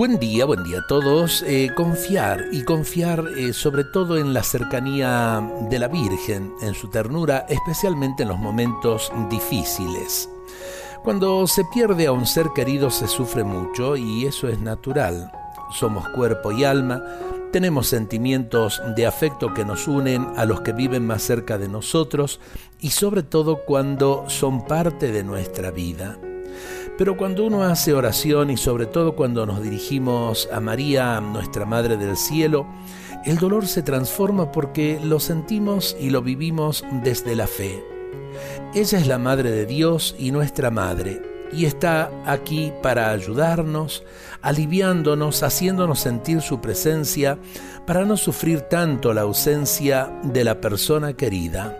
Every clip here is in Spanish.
Buen día, buen día a todos. Eh, confiar y confiar eh, sobre todo en la cercanía de la Virgen, en su ternura, especialmente en los momentos difíciles. Cuando se pierde a un ser querido se sufre mucho y eso es natural. Somos cuerpo y alma, tenemos sentimientos de afecto que nos unen a los que viven más cerca de nosotros y sobre todo cuando son parte de nuestra vida. Pero cuando uno hace oración y sobre todo cuando nos dirigimos a María, nuestra Madre del Cielo, el dolor se transforma porque lo sentimos y lo vivimos desde la fe. Ella es la Madre de Dios y nuestra Madre, y está aquí para ayudarnos, aliviándonos, haciéndonos sentir su presencia, para no sufrir tanto la ausencia de la persona querida.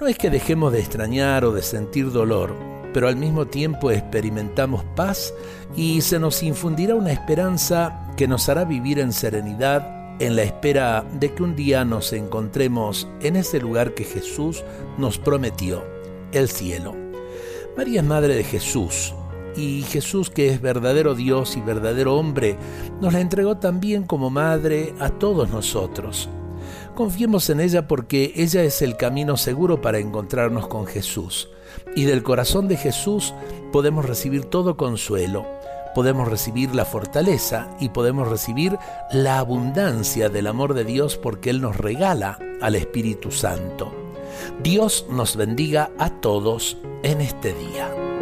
No es que dejemos de extrañar o de sentir dolor, pero al mismo tiempo experimentamos paz y se nos infundirá una esperanza que nos hará vivir en serenidad en la espera de que un día nos encontremos en ese lugar que Jesús nos prometió, el cielo. María es madre de Jesús, y Jesús, que es verdadero Dios y verdadero hombre, nos la entregó también como madre a todos nosotros. Confiemos en ella porque ella es el camino seguro para encontrarnos con Jesús. Y del corazón de Jesús podemos recibir todo consuelo, podemos recibir la fortaleza y podemos recibir la abundancia del amor de Dios porque Él nos regala al Espíritu Santo. Dios nos bendiga a todos en este día.